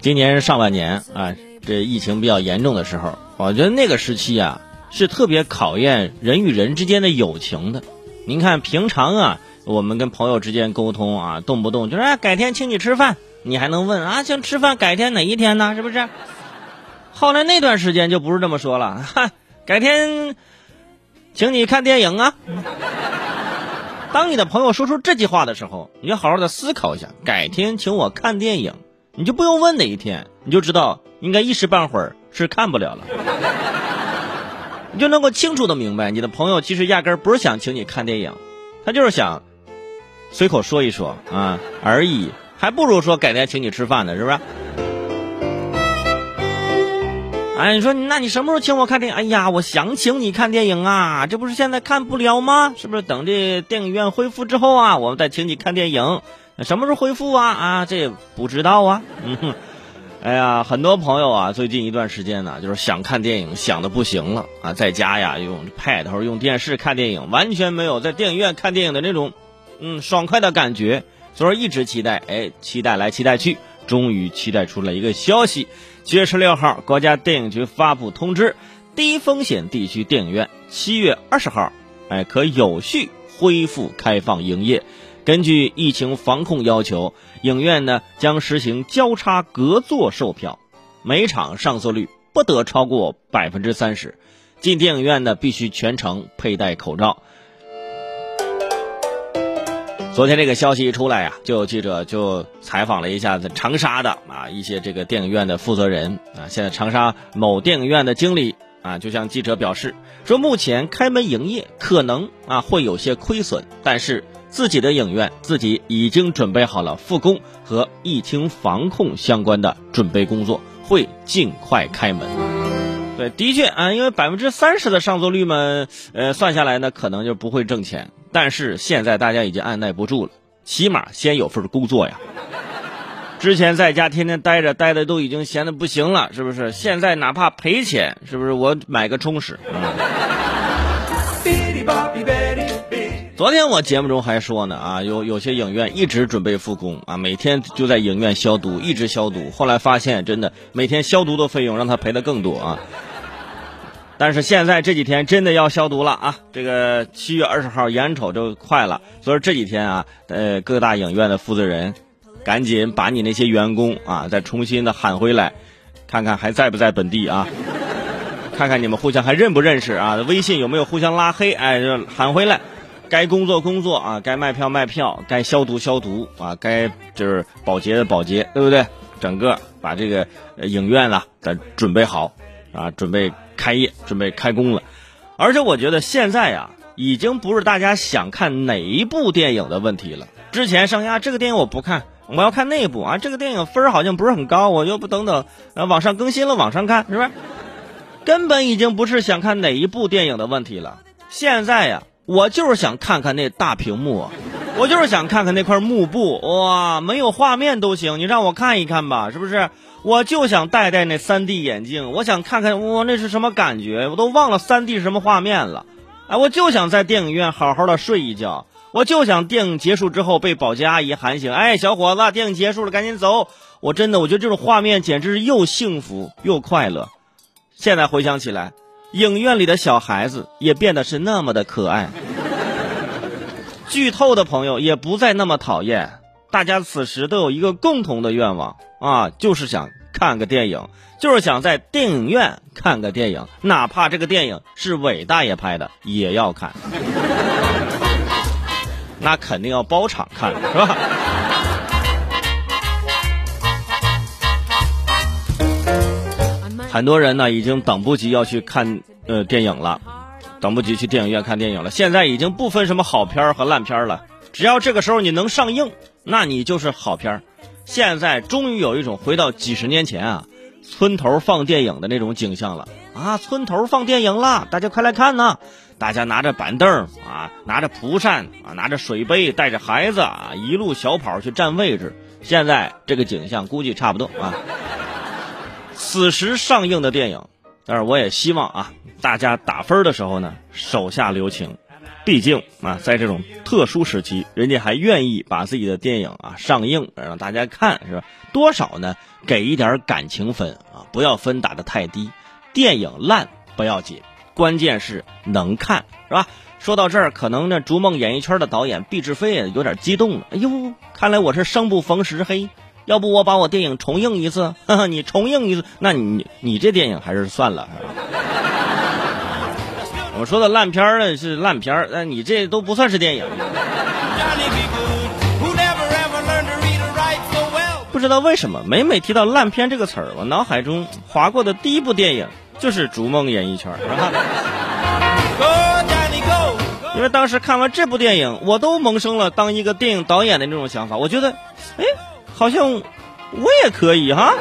今年是上半年啊，这疫情比较严重的时候，我觉得那个时期啊是特别考验人与人之间的友情的。您看平常啊，我们跟朋友之间沟通啊，动不动就是哎改天请你吃饭，你还能问啊请吃饭改天哪一天呢？是不是？后来那段时间就不是这么说了，哈，改天请你看电影啊。当你的朋友说出这句话的时候，你就好好的思考一下，改天请我看电影，你就不用问哪一天，你就知道应该一时半会儿是看不了了。你就能够清楚的明白，你的朋友其实压根儿不是想请你看电影，他就是想随口说一说啊而已，还不如说改天请你吃饭呢，是不是？哎，你说那你什么时候请我看电影？哎呀，我想请你看电影啊，这不是现在看不了吗？是不是等这电影院恢复之后啊，我们再请你看电影？什么时候恢复啊？啊，这也不知道啊。嗯哼，哎呀，很多朋友啊，最近一段时间呢，就是想看电影，想的不行了啊，在家呀用 Pad 或者用电视看电影，完全没有在电影院看电影的那种嗯爽快的感觉，所以一直期待，哎，期待来期待去，终于期待出了一个消息。七月十六号，国家电影局发布通知，低风险地区电影院七月二十号，哎，可有序恢复开放营业。根据疫情防控要求，影院呢将实行交叉隔座售票，每场上座率不得超过百分之三十。进电影院呢必须全程佩戴口罩。昨天这个消息一出来呀，就有记者就采访了一下子长沙的啊一些这个电影院的负责人啊。现在长沙某电影院的经理啊，就向记者表示说，目前开门营业可能啊会有些亏损，但是自己的影院自己已经准备好了复工和疫情防控相关的准备工作，会尽快开门。对，的确啊，因为百分之三十的上座率嘛，呃，算下来呢，可能就不会挣钱。但是现在大家已经按耐不住了，起码先有份工作呀。之前在家天天待着，待的都已经闲的不行了，是不是？现在哪怕赔钱，是不是？我买个充实。昨天我节目中还说呢，啊，有有些影院一直准备复工啊，每天就在影院消毒，一直消毒。后来发现，真的每天消毒的费用让他赔的更多啊。但是现在这几天真的要消毒了啊！这个七月二十号眼瞅就快了，所以这几天啊，呃，各大影院的负责人，赶紧把你那些员工啊再重新的喊回来，看看还在不在本地啊？看看你们互相还认不认识啊？微信有没有互相拉黑？哎，就喊回来，该工作工作啊，该卖票卖票，该消毒消毒啊，该就是保洁的保洁，对不对？整个把这个影院啊咱准备好啊，准备。开业准备开工了，而且我觉得现在呀，已经不是大家想看哪一部电影的问题了。之前上呀，这个电影我不看，我要看那部啊，这个电影分好像不是很高，我又不等等，呃，网上更新了，网上看是不是？根本已经不是想看哪一部电影的问题了。现在呀，我就是想看看那大屏幕，我就是想看看那块幕布，哇，没有画面都行，你让我看一看吧，是不是？我就想戴戴那 3D 眼镜，我想看看我那是什么感觉，我都忘了 3D 是什么画面了。哎，我就想在电影院好好的睡一觉，我就想电影结束之后被保洁阿姨喊醒，哎，小伙子，电影结束了，赶紧走。我真的，我觉得这种画面简直是又幸福又快乐。现在回想起来，影院里的小孩子也变得是那么的可爱，剧透的朋友也不再那么讨厌。大家此时都有一个共同的愿望啊，就是想看个电影，就是想在电影院看个电影，哪怕这个电影是伟大爷拍的，也要看。那肯定要包场看，是吧？很多人呢，已经等不及要去看呃电影了，等不及去电影院看电影了。现在已经不分什么好片和烂片了，只要这个时候你能上映。那你就是好片儿。现在终于有一种回到几十年前啊，村头放电影的那种景象了啊！村头放电影了，大家快来看呐！大家拿着板凳啊，拿着蒲扇啊，拿着水杯，带着孩子啊，一路小跑去占位置。现在这个景象估计差不多啊。此时上映的电影，但是我也希望啊，大家打分的时候呢，手下留情。毕竟啊，在这种特殊时期，人家还愿意把自己的电影啊上映让大家看，是吧？多少呢？给一点感情分啊，不要分打的太低。电影烂不要紧，关键是能看，是吧？说到这儿，可能呢，逐梦演艺圈的导演毕志飞也有点激动了。哎呦，看来我是生不逢时，嘿，要不我把我电影重映一次？哈哈，你重映一次，那你你这电影还是算了，我说的烂片呢是烂片儿，但你这都不算是电影。不知道为什么，每每提到烂片这个词儿，我脑海中划过的第一部电影就是《逐梦演艺圈》，是吧？因为当时看完这部电影，我都萌生了当一个电影导演的那种想法。我觉得，哎，好像我也可以哈。